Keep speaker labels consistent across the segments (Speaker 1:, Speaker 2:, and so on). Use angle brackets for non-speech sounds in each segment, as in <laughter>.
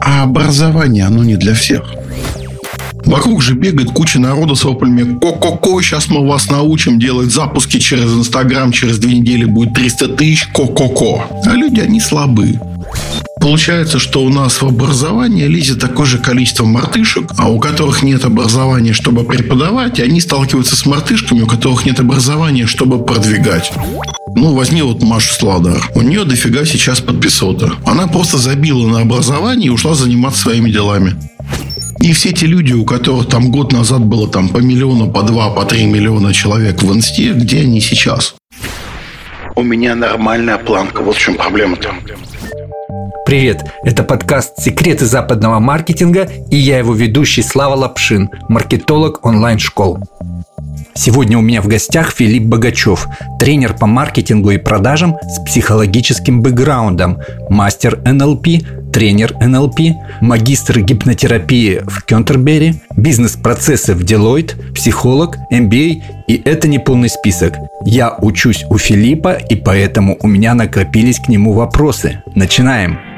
Speaker 1: А образование, оно не для всех. Вокруг же бегает куча народу с воплями «Ко-ко-ко, сейчас мы вас научим делать запуски через Инстаграм, через две недели будет 300 тысяч, ко-ко-ко». А люди, они слабы. Получается, что у нас в образование лезет такое же количество мартышек, а у которых нет образования, чтобы преподавать, они сталкиваются с мартышками, у которых нет образования, чтобы продвигать. Ну, возьми вот Машу Сладар. У нее дофига сейчас подписота. Она просто забила на образование и ушла заниматься своими делами. И все те люди, у которых там год назад было там по миллиону, по два, по три миллиона человек в инсте, где они сейчас? У меня нормальная планка. Вот в чем проблема-то.
Speaker 2: Привет, это подкаст «Секреты западного маркетинга» и я его ведущий Слава Лапшин, маркетолог онлайн-школ. Сегодня у меня в гостях Филипп Богачев, тренер по маркетингу и продажам с психологическим бэкграундом, мастер НЛП, тренер НЛП, магистр гипнотерапии в Кентербери, бизнес-процессы в Deloitte, психолог, MBA и это не полный список. Я учусь у Филиппа и поэтому у меня накопились к нему вопросы. Начинаем!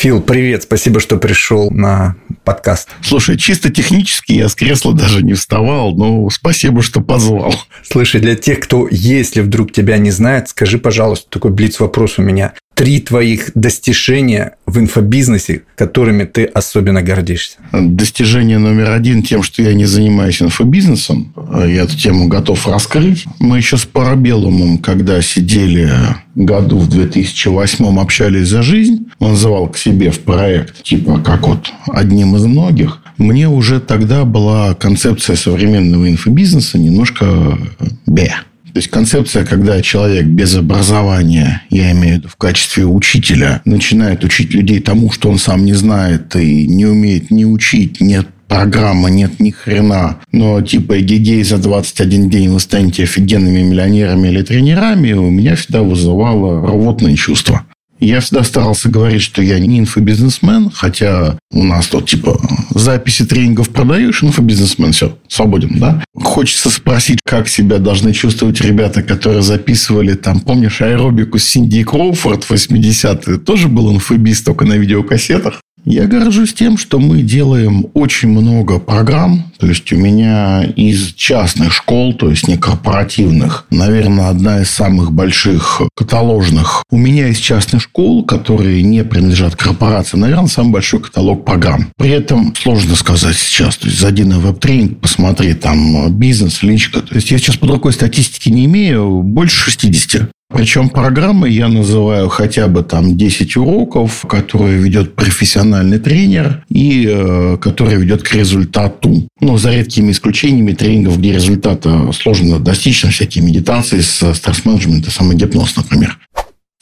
Speaker 2: Фил, привет, спасибо, что пришел на подкаст.
Speaker 1: Слушай, чисто технически я с кресла даже не вставал, но спасибо, что позвал.
Speaker 2: Слушай, для тех, кто, если вдруг тебя не знает, скажи, пожалуйста, такой блиц-вопрос у меня три твоих достижения в инфобизнесе, которыми ты особенно гордишься?
Speaker 1: Достижение номер один тем, что я не занимаюсь инфобизнесом. Я эту тему готов раскрыть. Мы еще с Парабеллумом, когда сидели году в 2008 общались за жизнь, он называл к себе в проект, типа как вот одним из многих. Мне уже тогда была концепция современного инфобизнеса немножко бе. То есть концепция, когда человек без образования, я имею в виду в качестве учителя, начинает учить людей тому, что он сам не знает и не умеет ни учить, нет программы, нет ни хрена. Но типа эгегей за 21 день вы станете офигенными миллионерами или тренерами, у меня всегда вызывало рвотное чувство. Я всегда старался говорить, что я не инфобизнесмен, хотя у нас тут типа записи тренингов продаешь, инфобизнесмен, все, свободен, да? Хочется спросить, как себя должны чувствовать ребята, которые записывали там, помнишь, аэробику Синди Кроуфорд в 80-е, тоже был инфобиз, только на видеокассетах. Я горжусь тем, что мы делаем очень много программ. То есть, у меня из частных школ, то есть не корпоративных, наверное, одна из самых больших каталожных. У меня из частных школ, которые не принадлежат корпорации, наверное, самый большой каталог программ. При этом сложно сказать сейчас. То есть, зайди на веб-тренинг, посмотри там бизнес, личка. То есть, я сейчас под рукой статистики не имею, больше 60. Причем программы я называю хотя бы там 10 уроков, которые ведет профессиональный тренер и э, которые ведет к результату. Ну, за редкими исключениями тренингов, где результата сложно достичь, всякие медитации с стресс-менеджмента, самогипноз, например.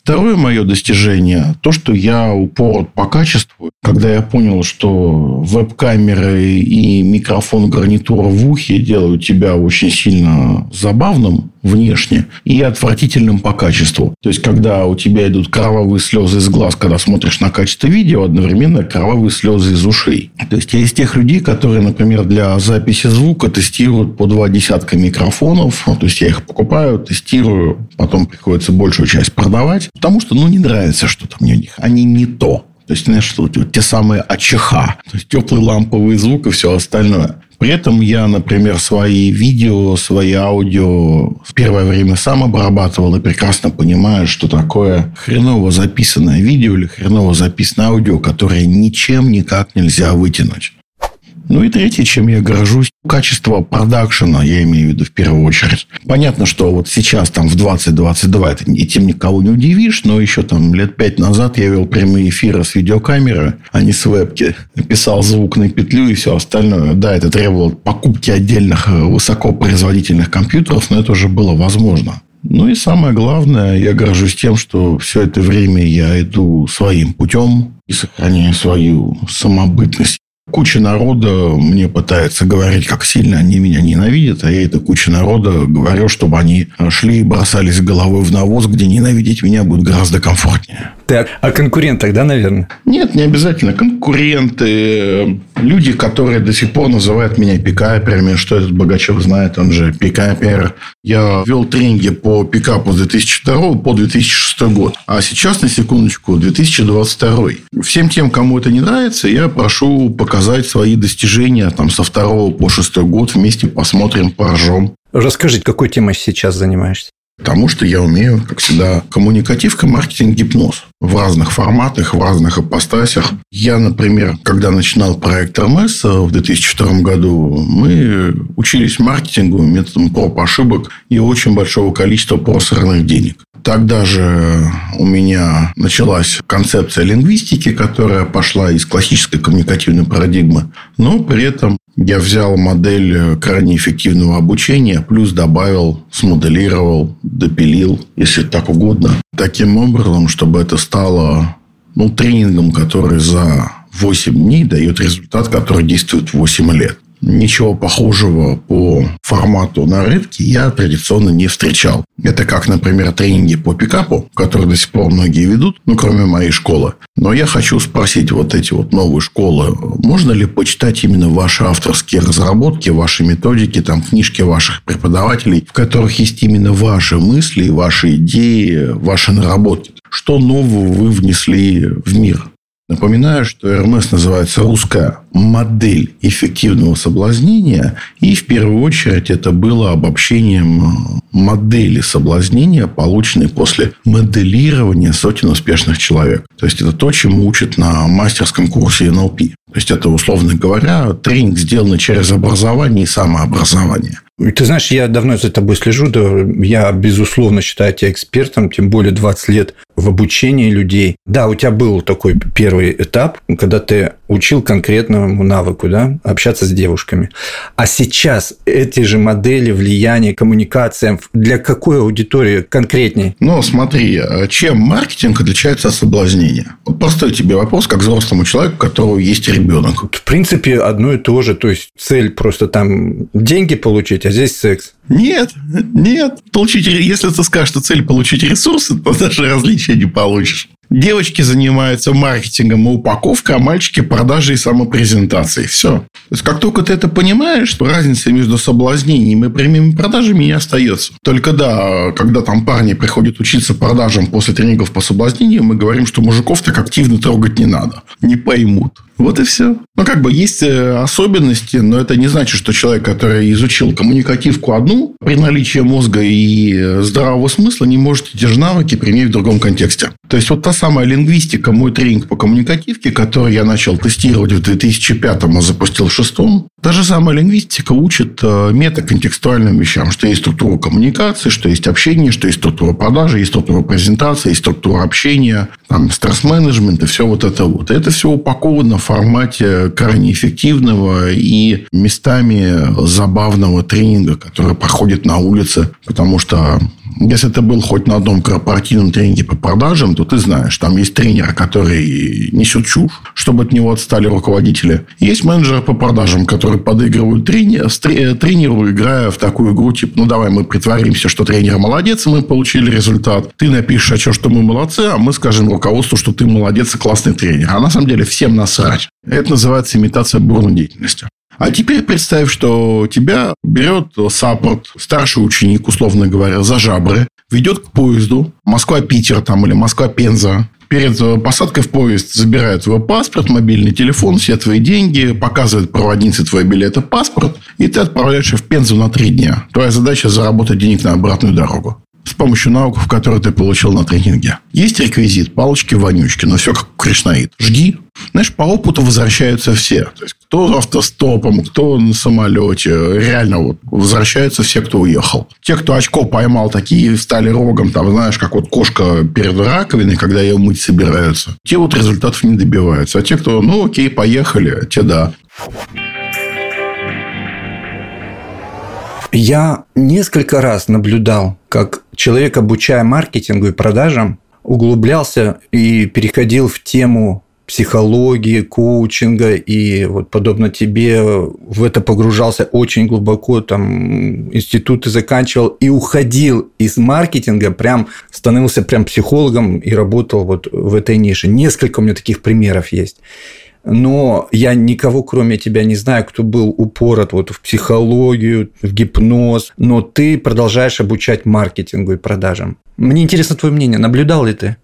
Speaker 1: Второе мое достижение – то, что я упор по качеству. Когда я понял, что веб-камеры и микрофон гарнитура в ухе делают тебя очень сильно забавным внешне и отвратительным по качеству. То есть, когда у тебя идут кровавые слезы из глаз, когда смотришь на качество видео, одновременно кровавые слезы из ушей. То есть, я из тех людей, которые, например, для записи звука тестируют по два десятка микрофонов. То есть, я их покупаю, тестирую, потом приходится большую часть продавать. Потому что, ну, не нравится что-то мне у них. Они не то. То есть, знаешь, что вот те самые АЧХ. То есть, теплый ламповый звук и все остальное. При этом я, например, свои видео, свои аудио в первое время сам обрабатывал и прекрасно понимаю, что такое хреново записанное видео или хреново записанное аудио, которое ничем никак нельзя вытянуть. Ну и третье, чем я горжусь, качество продакшена, я имею в виду в первую очередь. Понятно, что вот сейчас там в 2022 это этим никого не удивишь, но еще там лет пять назад я вел прямые эфиры с видеокамеры, а не с вебки. Писал звук на петлю и все остальное. Да, это требовало покупки отдельных э, высокопроизводительных компьютеров, но это уже было возможно. Ну и самое главное, я горжусь тем, что все это время я иду своим путем и сохраняю свою самобытность. Куча народа мне пытается говорить, как сильно они меня ненавидят, а я этой куча народа говорю, чтобы они шли и бросались головой в навоз, где ненавидеть меня будет гораздо комфортнее.
Speaker 2: Так, а конкурент тогда, наверное?
Speaker 1: Нет, не обязательно. Конкуренты, люди, которые до сих пор называют меня пикаперами, что этот Богачев знает, он же пикапер. Я вел тренинги по пикапу с 2002 по 2006 год, а сейчас, на секундочку, 2022. Всем тем, кому это не нравится, я прошу показать свои достижения там, со второго по шестой год. Вместе посмотрим, поржем.
Speaker 2: Расскажите, какой темой сейчас занимаешься?
Speaker 1: Потому что я умею, как всегда, коммуникативка, маркетинг, гипноз. В разных форматах, в разных апостасях. Я, например, когда начинал проект РМС в 2002 году, мы учились маркетингу методом проб ошибок и очень большого количества просранных денег. Тогда же у меня началась концепция лингвистики, которая пошла из классической коммуникативной парадигмы. Но при этом я взял модель крайне эффективного обучения, плюс добавил, смоделировал, допилил, если так угодно, таким образом, чтобы это стало ну, тренингом, который за 8 дней дает результат, который действует 8 лет. Ничего похожего по формату на рынке я традиционно не встречал. Это как, например, тренинги по пикапу, которые до сих пор многие ведут, ну, кроме моей школы. Но я хочу спросить вот эти вот новые школы, можно ли почитать именно ваши авторские разработки, ваши методики, там, книжки ваших преподавателей, в которых есть именно ваши мысли, ваши идеи, ваши наработки? Что нового вы внесли в мир? Напоминаю, что РМС называется русская модель эффективного соблазнения. И в первую очередь это было обобщением э, модели соблазнения, полученной после моделирования сотен успешных человек. То есть это то, чему учат на мастерском курсе НЛП. То есть это, условно говоря, тренинг, сделанный через образование и самообразование.
Speaker 2: Ты знаешь, я давно за тобой слежу, да, я, безусловно, считаю тебя экспертом, тем более 20 лет в обучении людей. Да, у тебя был такой первый этап, когда ты учил конкретному навыку, да, общаться с девушками. А сейчас эти же модели влияния, коммуникациям для какой аудитории конкретней?
Speaker 1: Ну, смотри, а чем маркетинг отличается от соблазнения? Вот простой тебе вопрос, как взрослому человеку, у которого есть ребенок.
Speaker 2: В принципе, одно и то же. То есть, цель просто там деньги получить, а здесь секс.
Speaker 1: Нет, нет. Получить, если ты скажешь, что цель получить ресурсы, <laughs> то даже различия не получишь. Девочки занимаются маркетингом и упаковкой, а мальчики продажей и самопрезентацией. Все. То есть, как только ты это понимаешь, то разница между соблазнением и прямыми продажами не остается. Только да, когда там парни приходят учиться продажам после тренингов по соблазнению, мы говорим, что мужиков так активно трогать не надо. Не поймут. Вот и все. Ну, как бы есть э, особенности, но это не значит, что человек, который изучил коммуникативку одну, при наличии мозга и здравого смысла, не может эти же навыки применить в другом контексте. То есть, вот та самая лингвистика, мой тренинг по коммуникативке, который я начал тестировать в 2005 а запустил в 2006, та же самая лингвистика учит э, метаконтекстуальным вещам, что есть структура коммуникации, что есть общение, что есть структура продажи, есть структура презентации, есть структура общения, там, стресс-менеджмент и все вот это вот. Это все упаковано в формате крайне эффективного и местами забавного тренинга, который проходит на улице, потому что если ты был хоть на одном корпоративном тренинге по продажам, то ты знаешь, там есть тренер, который несет чушь, чтобы от него отстали руководители. Есть менеджеры по продажам, которые подыгрывают тренер, тренеру, играя в такую игру, типа, ну, давай мы притворимся, что тренер молодец, мы получили результат. Ты напишешь, а что, что мы молодцы, а мы скажем руководству, что ты молодец и классный тренер. А на самом деле всем насрать. Это называется имитация бурной деятельности. А теперь представь, что тебя берет саппорт, старший ученик, условно говоря, за жабры, ведет к поезду Москва-Питер там или Москва-Пенза. Перед посадкой в поезд забирает твой паспорт, мобильный телефон, все твои деньги, показывает проводнице твой билет и паспорт, и ты отправляешься в Пензу на три дня. Твоя задача заработать денег на обратную дорогу с помощью навыков, которые ты получил на тренинге. Есть реквизит, палочки-вонючки, но все как кришнаит. Жги. Знаешь, по опыту возвращаются все. То есть, кто автостопом, кто на самолете. Реально вот возвращаются все, кто уехал. Те, кто очко поймал, такие стали рогом, там, знаешь, как вот кошка перед раковиной, когда ее мыть собираются. Те вот результатов не добиваются. А те, кто, ну, окей, поехали, те да.
Speaker 2: Я несколько раз наблюдал, как человек, обучая маркетингу и продажам, углублялся и переходил в тему психологии, коучинга, и вот подобно тебе в это погружался очень глубоко, там институты заканчивал и уходил из маркетинга, прям становился прям психологом и работал вот в этой нише. Несколько у меня таких примеров есть но я никого, кроме тебя, не знаю, кто был упорот вот в психологию, в гипноз, но ты продолжаешь обучать маркетингу и продажам. Мне интересно твое мнение. Наблюдал ли ты?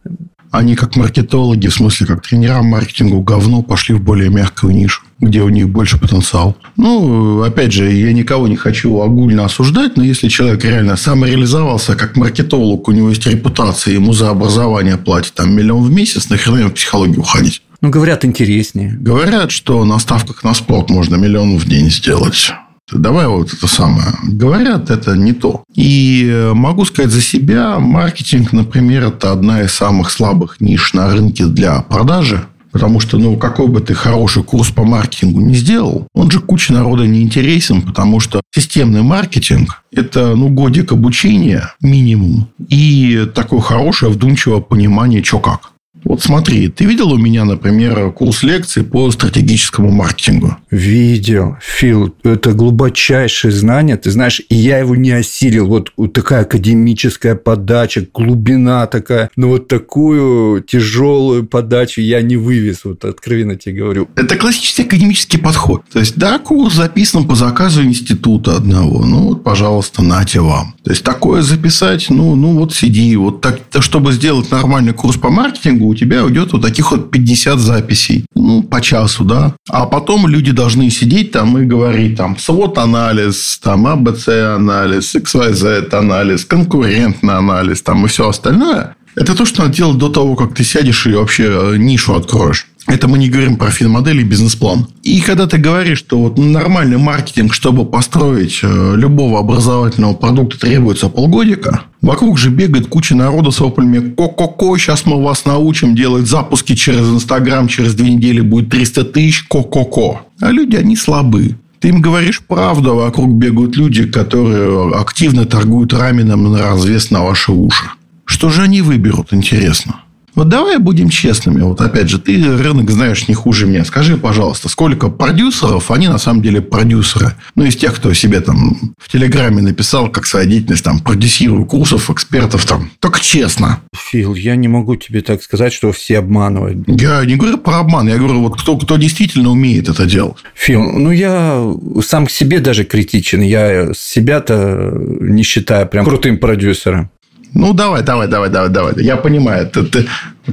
Speaker 1: Они как маркетологи, в смысле, как тренера маркетингу говно, пошли в более мягкую нишу, где у них больше потенциал. Ну, опять же, я никого не хочу огульно осуждать, но если человек реально самореализовался как маркетолог, у него есть репутация, ему за образование платят там миллион в месяц, нахрена ему в психологию уходить?
Speaker 2: Ну, говорят, интереснее.
Speaker 1: Говорят, что на ставках на спорт можно миллион в день сделать. Давай вот это самое. Говорят, это не то. И э, могу сказать за себя, маркетинг, например, это одна из самых слабых ниш на рынке для продажи. Потому что, ну, какой бы ты хороший курс по маркетингу не сделал, он же куче народа не интересен, потому что системный маркетинг – это, ну, годик обучения минимум и такое хорошее вдумчивое понимание, что как. Вот смотри, ты видел у меня, например, курс лекций по стратегическому маркетингу?
Speaker 2: Видел. Фил, это глубочайшее знание. Ты знаешь, и я его не осилил. Вот такая академическая подача, глубина такая. Но вот такую тяжелую подачу я не вывез. Вот откровенно тебе говорю.
Speaker 1: Это классический академический подход. То есть, да, курс записан по заказу института одного. Ну, вот, пожалуйста, нате вам. То есть, такое записать, ну, ну вот сиди. Вот так, чтобы сделать нормальный курс по маркетингу, у тебя уйдет вот таких вот 50 записей. Ну, по часу, да. А потом люди должны сидеть там и говорить там свод-анализ, там АБЦ-анализ, XYZ-анализ, конкурентный анализ, там и все остальное. Это то, что надо делать до того, как ты сядешь и вообще э, нишу откроешь. Это мы не говорим про финмодель и бизнес-план. И когда ты говоришь, что вот нормальный маркетинг, чтобы построить э, любого образовательного продукта, требуется полгодика, вокруг же бегает куча народа с воплями «Ко-ко-ко, сейчас мы вас научим делать запуски через Инстаграм, через две недели будет 300 тысяч, ко-ко-ко». А люди, они слабы. Ты им говоришь правду, а вокруг бегают люди, которые активно торгуют раменом на развес на ваши уши. Что же они выберут, интересно? Вот давай будем честными. Вот опять же, ты рынок знаешь не хуже меня. Скажи, пожалуйста, сколько продюсеров, они на самом деле продюсеры. Ну, из тех, кто себе там в Телеграме написал, как своя деятельность, там, продюсирую курсов, экспертов, там. Только честно.
Speaker 2: Фил, я не могу тебе так сказать, что все обманывают.
Speaker 1: Я не говорю про обман, я говорю, вот кто, кто действительно умеет это делать.
Speaker 2: Фил, ну, я сам к себе даже критичен. Я себя-то не считаю прям крутым продюсером.
Speaker 1: Ну, давай, давай, давай, давай, давай. Я понимаю, ты, ты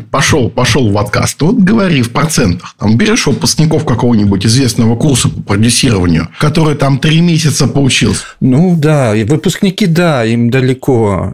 Speaker 1: пошел, пошел в подкаст. Вот говори в процентах. Там берешь выпускников какого-нибудь известного курса по продюсированию, который там три месяца поучился.
Speaker 2: Ну, да, и выпускники, да, им далеко.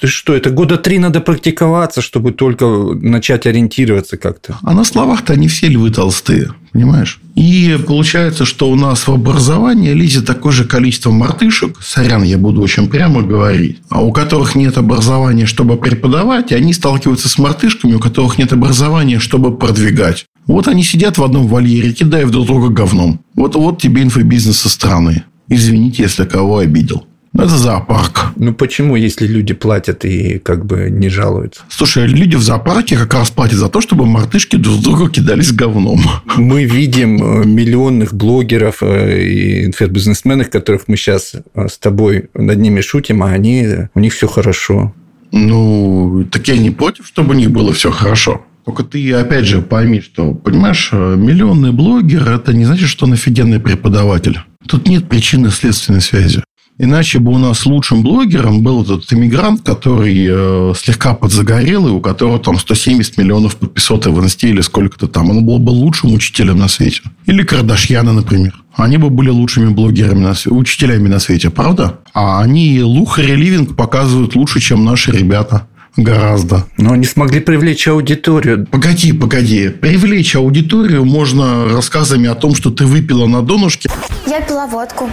Speaker 2: Ты что, это года три надо практиковаться, чтобы только начать ориентироваться как-то.
Speaker 1: А на словах-то они все львы толстые. Понимаешь? И получается, что у нас в образовании лезет такое же количество мартышек, сорян, я буду очень прямо говорить, а у которых нет образования, чтобы преподавать, и они сталкиваются с мартышками, у которых нет образования, чтобы продвигать. Вот они сидят в одном вольере, кидая друг друга говном. Вот, вот тебе инфобизнес со стороны. Извините, если кого обидел. Это зоопарк.
Speaker 2: Ну почему, если люди платят и как бы не жалуются?
Speaker 1: Слушай, люди в зоопарке как раз платят за то, чтобы мартышки друг с другу кидались говном.
Speaker 2: Мы видим э, миллионных блогеров э, и инфобизнесменов, которых мы сейчас э, с тобой над ними шутим, а они, у них все хорошо.
Speaker 1: Ну, так я не против, чтобы у них было все хорошо. Только ты, опять же, пойми, что, понимаешь, миллионный блогер – это не значит, что он офигенный преподаватель. Тут нет причинно-следственной связи. Иначе бы у нас лучшим блогером был этот иммигрант, который э, слегка подзагорел, и у которого там 170 миллионов подписоты в инсте или сколько-то там. Он был бы лучшим учителем на свете. Или Кардашьяна, например. Они бы были лучшими блогерами, на свете, учителями на свете, правда? А они Лухари Ливинг показывают лучше, чем наши ребята. Гораздо.
Speaker 2: Но они смогли привлечь аудиторию.
Speaker 1: Погоди, погоди. Привлечь аудиторию можно рассказами о том, что ты выпила на донышке.
Speaker 3: Я пила водку.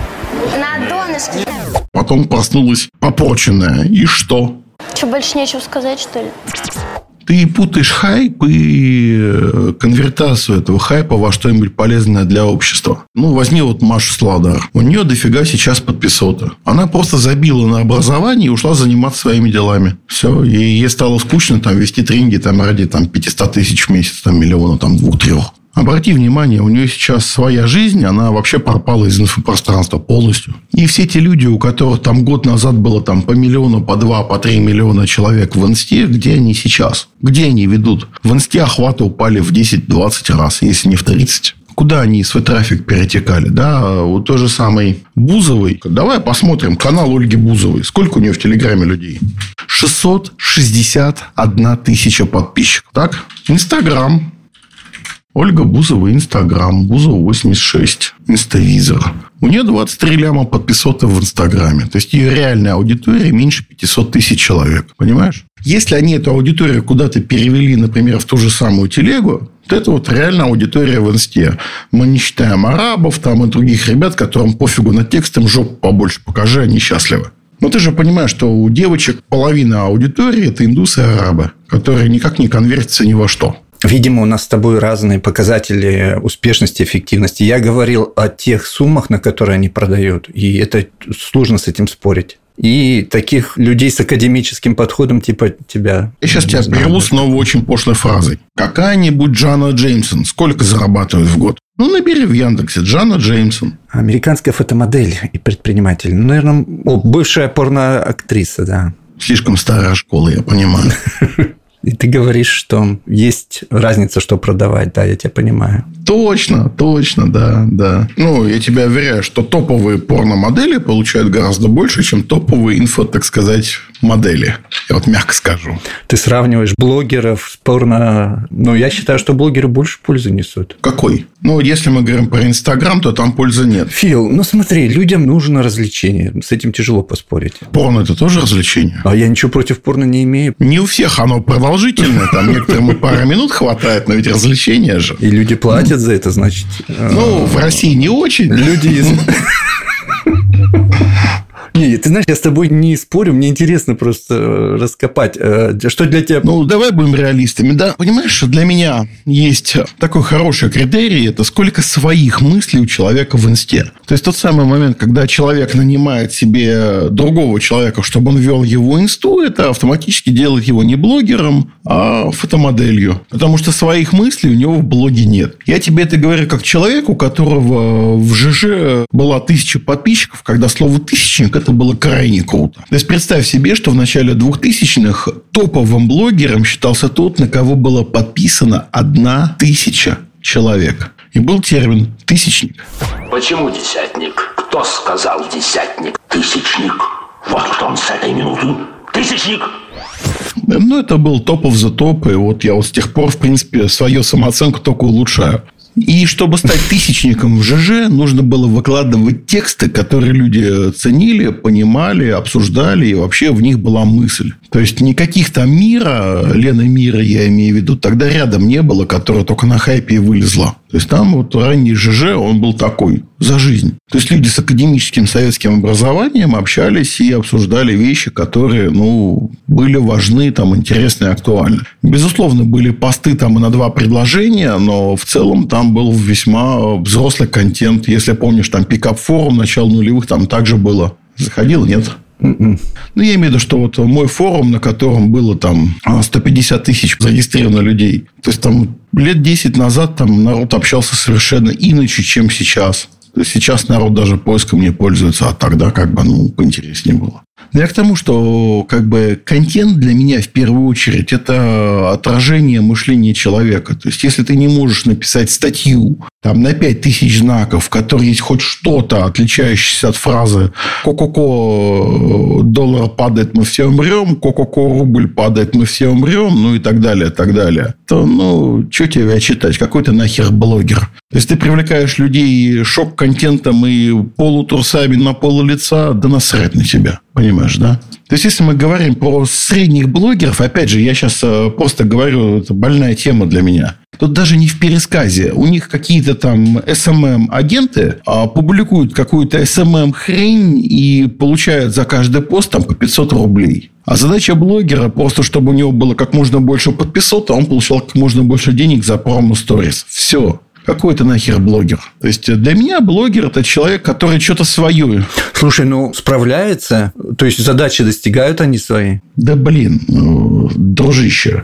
Speaker 3: На донышке.
Speaker 1: Потом проснулась попорченная. И что?
Speaker 3: Что, больше нечего сказать, что ли?
Speaker 1: Ты путаешь хайп и э, конвертацию этого хайпа во что-нибудь полезное для общества. Ну, возьми вот Машу Сладар. У нее дофига сейчас подписота. Она просто забила на образование и ушла заниматься своими делами. Все. И ей стало скучно там вести тренинги там, ради там, 500 тысяч в месяц, там, миллиона, там, двух-трех. Обрати внимание, у нее сейчас своя жизнь, она вообще пропала из инфопространства полностью. И все те люди, у которых там год назад было там по миллиону, по два, по три миллиона человек в инсте, где они сейчас? Где они ведут? В инсте охваты упали в 10-20 раз, если не в 30 куда они свой трафик перетекали, да, у той же самой Бузовой. Давай посмотрим канал Ольги Бузовой. Сколько у нее в Телеграме людей? 661 тысяча подписчиков. Так? Инстаграм Ольга Бузова, Инстаграм, Бузова 86, Инставизор. У нее 23 ляма подписотов в Инстаграме. То есть, ее реальная аудитория меньше 500 тысяч человек. Понимаешь? Если они эту аудиторию куда-то перевели, например, в ту же самую телегу, то это вот реальная аудитория в инсте. Мы не считаем арабов там и других ребят, которым пофигу на текст, им жопу побольше покажи, они счастливы. Но ты же понимаешь, что у девочек половина аудитории – это индусы и арабы, которые никак не конвертятся ни во что.
Speaker 2: Видимо, у нас с тобой разные показатели успешности, эффективности. Я говорил о тех суммах, на которые они продают, и это сложно с этим спорить. И таких людей с академическим подходом типа тебя.
Speaker 1: Я сейчас тебя прерву снова очень пошлой фразой. Какая-нибудь Джана Джеймсон сколько зарабатывает в год? Ну, набери в Яндексе Джана Джеймсон.
Speaker 2: Американская фотомодель и предприниматель. Ну, наверное, о, бывшая порноактриса, да.
Speaker 1: Слишком старая школа, я понимаю. <laughs>
Speaker 2: И ты говоришь, что есть разница, что продавать, да, я тебя понимаю.
Speaker 1: Точно, точно, да, да. Ну, я тебя уверяю, что топовые порно-модели получают гораздо больше, чем топовые инфо, так сказать, модели. Я вот мягко скажу.
Speaker 2: Ты сравниваешь блогеров с порно... Ну, я считаю, что блогеры больше пользы несут.
Speaker 1: Какой? Ну, если мы говорим про Инстаграм, то там пользы нет.
Speaker 2: Фил, ну смотри, людям нужно развлечение. С этим тяжело поспорить.
Speaker 1: Порно – это тоже развлечение?
Speaker 2: А я ничего против порно не имею.
Speaker 1: Не у всех оно продолжительное. Там некоторым и пара минут хватает, но ведь развлечение же.
Speaker 2: И люди платят за это, значит.
Speaker 1: Ну, в России не очень.
Speaker 2: Люди из... Не, ты знаешь, я с тобой не спорю, мне интересно просто э, раскопать. Э, что для тебя...
Speaker 1: Ну, давай будем реалистами, да? Понимаешь, для меня есть такой хороший критерий, это сколько своих мыслей у человека в инсте. То есть, тот самый момент, когда человек нанимает себе другого человека, чтобы он вел его инсту, это автоматически делает его не блогером, а фотомоделью. Потому что своих мыслей у него в блоге нет. Я тебе это говорю как человек, у которого в ЖЖ была тысяча подписчиков, когда слово «тысячник» это было крайне круто. То есть, представь себе, что в начале 2000-х топовым блогером считался тот, на кого было подписано одна тысяча человек. И был термин «тысячник».
Speaker 4: Почему десятник? Кто сказал десятник? Тысячник. Вот кто он с этой минуты. Тысячник.
Speaker 1: Ну, это был топов за топ. И вот я вот с тех пор, в принципе, свою самооценку только улучшаю. И чтобы стать тысячником в ЖЖ, нужно было выкладывать тексты, которые люди ценили, понимали, обсуждали, и вообще в них была мысль. То есть, никаких там мира, Лена Мира, я имею в виду, тогда рядом не было, которая только на хайпе вылезла. То есть, там вот ранний ЖЖ, он был такой, за жизнь. То есть, люди с академическим советским образованием общались и обсуждали вещи, которые, ну, были важны, там, интересны и актуальны. Безусловно, были посты там на два предложения, но в целом там был весьма взрослый контент. Если помнишь, там пикап-форум начала нулевых там также было. Заходил, нет? Ну, я имею в виду, что вот мой форум, на котором было там 150 тысяч зарегистрировано людей. То есть, там лет 10 назад там народ общался совершенно иначе, чем сейчас. Сейчас народ даже поиском не пользуется, а тогда как бы, ну, поинтереснее было. Я к тому, что как бы контент для меня в первую очередь это отражение мышления человека. То есть, если ты не можешь написать статью там, на 5000 знаков, в которой есть хоть что-то, отличающееся от фразы «Ко-ко-ко, доллар падает, мы все умрем», «Ко-ко-ко, рубль падает, мы все умрем», ну и так далее, так далее, то, ну, что тебе читать? Какой ты нахер блогер? То есть, ты привлекаешь людей шок-контентом и полутрусами на полу лица, да насрать на тебя. Понимаешь, да? То есть, если мы говорим про средних блогеров, опять же, я сейчас э, просто говорю, это больная тема для меня. Тут даже не в пересказе. У них какие-то там SMM-агенты а, публикуют какую-то SMM-хрень и получают за каждый пост там по 500 рублей. А задача блогера просто, чтобы у него было как можно больше подписок, а он получал как можно больше денег за промо-сторис. Все. Какой это нахер блогер? То есть, для меня блогер – это человек, который что-то свое.
Speaker 2: Слушай, ну, справляется? То есть, задачи достигают они свои?
Speaker 1: Да, блин, ну, дружище.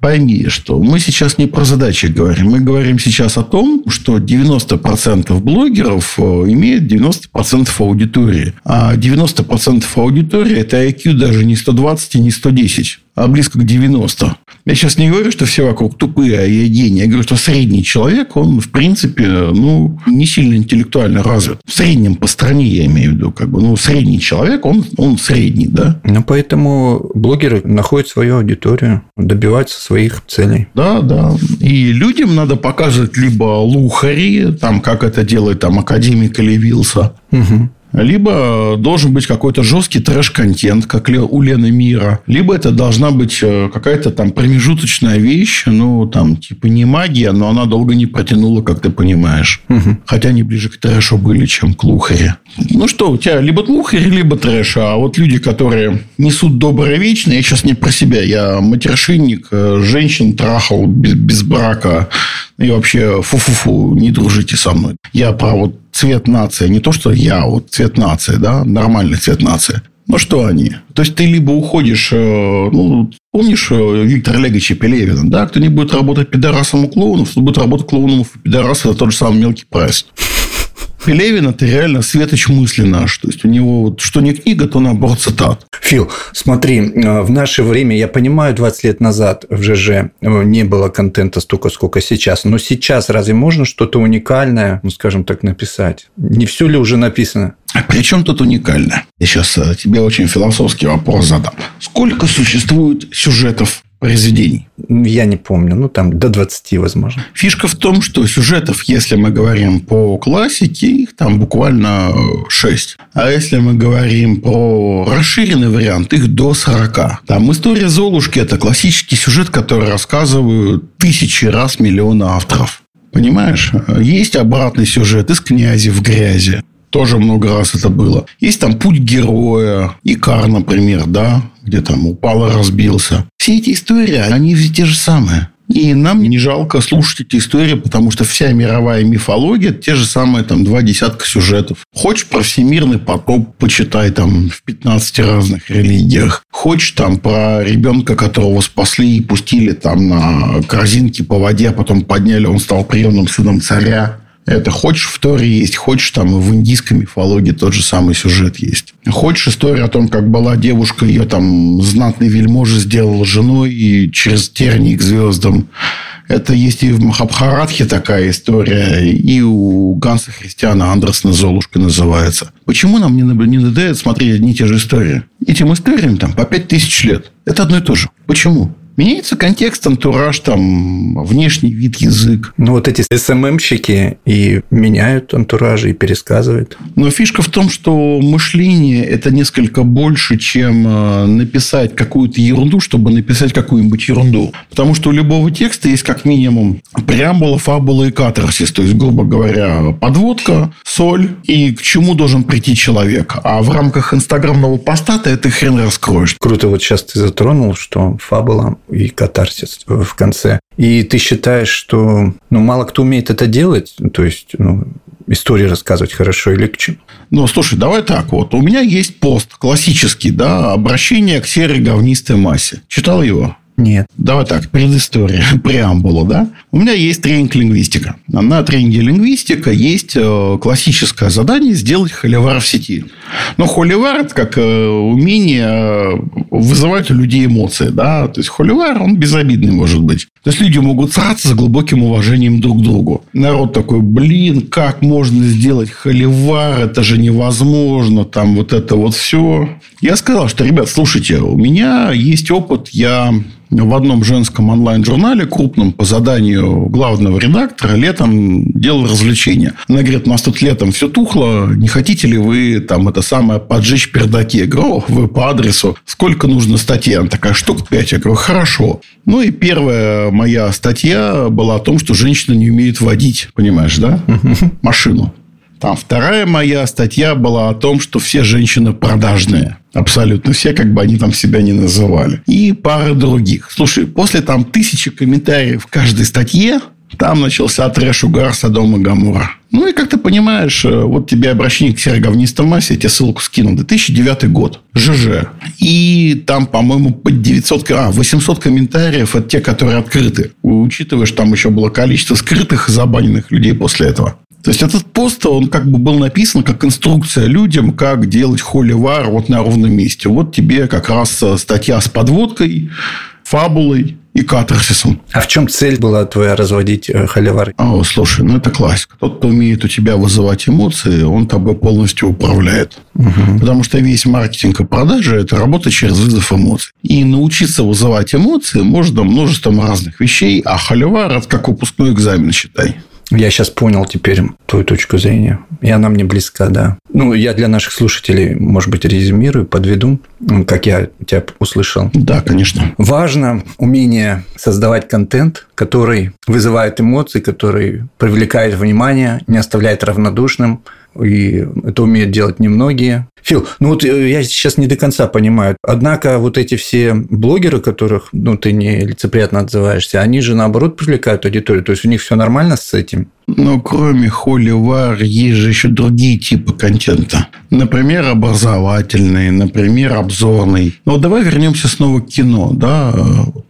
Speaker 1: Пойми, что мы сейчас не про задачи говорим. Мы говорим сейчас о том, что 90% блогеров э, имеют 90% аудитории. А 90% аудитории – это IQ даже не 120 и не 110 а близко к 90. Я сейчас не говорю, что все вокруг тупые, а я гений. Я говорю, что средний человек, он, в принципе, ну, не сильно интеллектуально развит. В среднем по стране, я имею в виду. Как бы, ну, средний человек, он, он средний, да?
Speaker 2: Ну, поэтому блогеры находят свою аудиторию, добиваются своих целей.
Speaker 1: Да, да. И людям надо показывать либо лухари, там, как это делает там академик или Вилса, угу либо должен быть какой-то жесткий трэш-контент, как у Лены Мира, либо это должна быть э, какая-то там промежуточная вещь, ну, там, типа не магия, но она долго не протянула, как ты понимаешь. Угу. Хотя они ближе к трэшу были, чем к лухаре. Ну что, у тебя либо лухари, либо трэш. А вот люди, которые несут доброе вечно, я сейчас не про себя, я матершинник, э, женщин трахал без, без брака, и вообще фу-фу-фу, не дружите со мной. Я про вот цвет нации. Не то, что я, вот цвет нации, да, нормальный цвет нации. Ну, что они? То есть, ты либо уходишь... Э, ну, помнишь э, Виктора Олеговича Пелевина, да? Кто не будет работать пидорасом у клоунов, кто будет работать клоуном у пидораса, это тот же самый мелкий прайс. Пелевин – это реально светоч мысли наш. То есть, у него вот, что не книга, то наоборот цитат.
Speaker 2: Фил, смотри, э, в наше время, я понимаю, 20 лет назад в ЖЖ э, не было контента столько, сколько сейчас. Но сейчас разве можно что-то уникальное, ну, скажем так, написать? Не все ли уже написано?
Speaker 1: А при чем тут уникальное? Я сейчас э, тебе очень философский вопрос задам. Сколько существует сюжетов произведений?
Speaker 2: Я не помню. Ну, там до 20, возможно.
Speaker 1: Фишка в том, что сюжетов, если мы говорим по классике, их там буквально 6. А если мы говорим про расширенный вариант, их до 40. Там история Золушки – это классический сюжет, который рассказывают тысячи раз миллионы авторов. Понимаешь? Есть обратный сюжет из «Князи в грязи». Тоже много раз это было. Есть там путь героя, Икар, например, да, где там упал и разбился. Все эти истории, они все те же самые. И нам не жалко слушать эти истории, потому что вся мировая мифология – те же самые там два десятка сюжетов. Хочешь про всемирный потоп, почитай там в 15 разных религиях. Хочешь там про ребенка, которого спасли и пустили там на корзинке по воде, а потом подняли, он стал приемным сыном царя. Это хочешь в Торе есть, хочешь там в индийской мифологии тот же самый сюжет есть. Хочешь историю о том, как была девушка, ее там знатный вельможа сделал женой и через тернии к звездам. Это есть и в Махабхаратхе такая история, и у Ганса Христиана Андерсона «Золушка» называется. Почему нам не, не смотреть одни и те же истории? Этим историям там по пять тысяч лет. Это одно и то же. Почему? Меняется контекст, антураж, там, внешний вид, язык.
Speaker 2: Ну, вот эти СММщики и меняют антуражи, и пересказывают.
Speaker 1: Но фишка в том, что мышление – это несколько больше, чем э, написать какую-то ерунду, чтобы написать какую-нибудь ерунду. Потому что у любого текста есть как минимум преамбула, фабула и катарсис. То есть, грубо говоря, подводка, соль и к чему должен прийти человек. А в рамках инстаграмного поста ты это хрен раскроешь.
Speaker 2: Круто, вот сейчас ты затронул, что фабула и катарсис в конце. И ты считаешь, что ну, мало кто умеет это делать, то есть ну, истории рассказывать хорошо или к чему?
Speaker 1: Ну, слушай, давай так вот. У меня есть пост классический, да, обращение к серой говнистой массе. Читал его?
Speaker 2: Нет.
Speaker 1: Давай так, предыстория, <laughs> преамбула, да? У меня есть тренинг лингвистика. На тренинге лингвистика есть э, классическое задание сделать холивар в сети. Но холивар – это как э, умение э, вызывать у людей эмоции, да? То есть, холивар, он безобидный может быть. То есть, люди могут сраться с глубоким уважением друг к другу. Народ такой, блин, как можно сделать холивар? Это же невозможно. Там вот это вот все. Я сказал, что, ребят, слушайте, у меня есть опыт. Я в одном женском онлайн-журнале крупном по заданию главного редактора летом делал развлечения. Она говорит, у нас тут летом все тухло, не хотите ли вы там это самое поджечь пердаки? Я говорю, вы по адресу. Сколько нужно статей? Она такая, штук пять. Я говорю, хорошо. Ну, и первая моя статья была о том, что женщина не умеет водить, понимаешь, да? Машину. Там вторая моя статья была о том, что все женщины продажные. Абсолютно все, как бы они там себя не называли. И пара других. Слушай, после там тысячи комментариев в каждой статье, там начался трэш угар Содома Гамура. Ну, и как ты понимаешь, э, вот тебе обращение к сероговнистом массе, я тебе ссылку скинул. 2009 год. ЖЖ. И там, по-моему, под 900, а, 800 комментариев. Это те, которые открыты. Учитывая, что там еще было количество скрытых и забаненных людей после этого. То есть, этот пост, он как бы был написан как инструкция людям, как делать холивар вот на ровном месте. Вот тебе как раз э, статья с подводкой, фабулой, и катарсисом.
Speaker 2: А в чем цель была твоя разводить э, холивар?
Speaker 1: О, слушай, ну это классика. Тот, кто умеет у тебя вызывать эмоции, он тобой полностью управляет. Угу. Потому что весь маркетинг и продажи – это работа через вызов эмоций. И научиться вызывать эмоции можно множеством разных вещей, а холивар – это как выпускной экзамен, считай.
Speaker 2: Я сейчас понял теперь твою точку зрения. И она мне близка, да. Ну, я для наших слушателей, может быть, резюмирую, подведу, как я тебя услышал.
Speaker 1: Да, конечно.
Speaker 2: Важно умение создавать контент, который вызывает эмоции, который привлекает внимание, не оставляет равнодушным, и это умеют делать немногие. Фил, ну вот э, я сейчас не до конца понимаю. Однако вот эти все блогеры, которых ну, ты не лицеприятно отзываешься, они же наоборот привлекают аудиторию. То есть у них все нормально с этим?
Speaker 1: Ну, кроме холивар, есть же еще другие типы контента. Например, образовательный, например, обзорный. Но давай вернемся снова к кино. Да?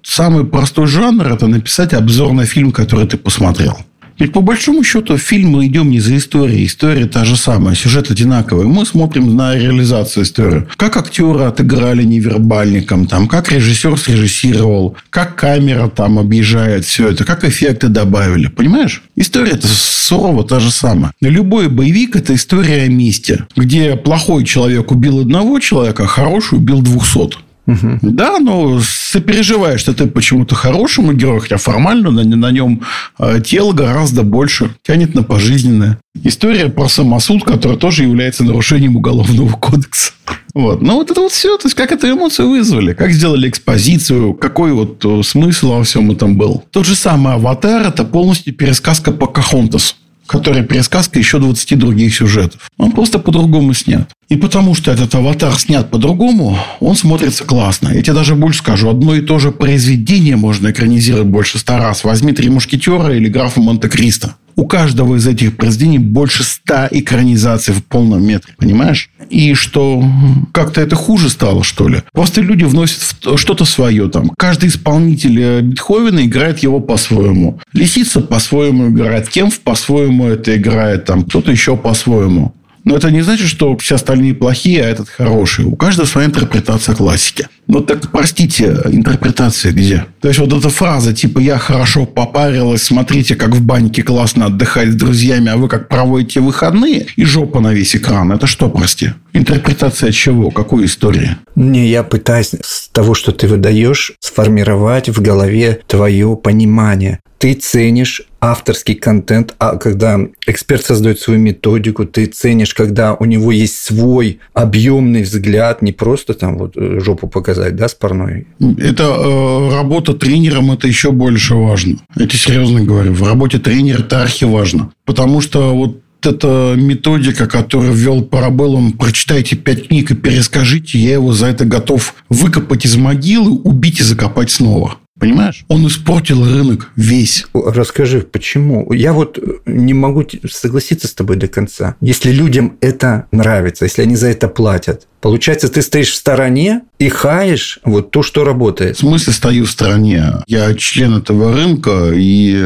Speaker 1: Самый простой жанр – это написать обзор на фильм, который ты посмотрел. Ведь по большому счету фильм мы идем не за историей. История та же самая, сюжет одинаковый. Мы смотрим на реализацию истории. Как актеры отыграли невербальником, там, как режиссер срежиссировал, как камера там объезжает все это, как эффекты добавили. Понимаешь? История это сурово та же самая. Любой боевик – это история о месте, где плохой человек убил одного человека, а хороший убил двухсот. Угу. Да, но сопереживаешь, что ты почему-то хорошему герою, хотя формально на, на нем э, тело гораздо больше тянет на пожизненное. История про самосуд, которая тоже является нарушением уголовного кодекса. Вот. Но вот это вот все, то есть, как эту эмоцию вызвали, как сделали экспозицию, какой вот э, смысл во всем этом был. Тот же самый «Аватар» – это полностью пересказка Покахонтас который пересказка еще 20 других сюжетов. Он просто по-другому снят. И потому что этот аватар снят по-другому, он смотрится классно. Я тебе даже больше скажу. Одно и то же произведение можно экранизировать больше ста раз. Возьми «Три мушкетера» или «Графа Монте-Кристо». У каждого из этих произведений больше ста экранизаций в полном метре, понимаешь? И что как-то это хуже стало, что ли? Просто люди вносят что-то свое там. Каждый исполнитель э, Бетховена играет его по-своему. Лисица по-своему играет, Кемф по-своему это играет, там кто-то еще по-своему. Но это не значит, что все остальные плохие, а этот хороший. У каждого своя интерпретация классики. Ну, так, простите, интерпретация где? То есть, вот эта фраза, типа, я хорошо попарилась, смотрите, как в баньке классно отдыхать с друзьями, а вы как проводите выходные, и жопа на весь экран. Это что, прости? Интерпретация чего? Какой истории?
Speaker 2: Не, я пытаюсь с того, что ты выдаешь, сформировать в голове твое понимание. Ты ценишь авторский контент, а когда эксперт создает свою методику, ты ценишь, когда у него есть свой объемный взгляд, не просто там вот э, жопу показать, да, спорной.
Speaker 1: Это э, работа тренером, это еще больше важно. Тебе серьезно говорю, в работе тренера это архиважно. Потому что вот эта методика, которую ввел Парабеллум, прочитайте пять книг и перескажите, я его за это готов выкопать из могилы, убить и закопать снова. Понимаешь? Он испортил рынок весь.
Speaker 2: Расскажи, почему? Я вот не могу согласиться с тобой до конца. Если людям это нравится, если они за это платят, Получается, ты стоишь в стороне и хаешь вот то, что работает.
Speaker 1: В смысле стою в стороне? Я член этого рынка, и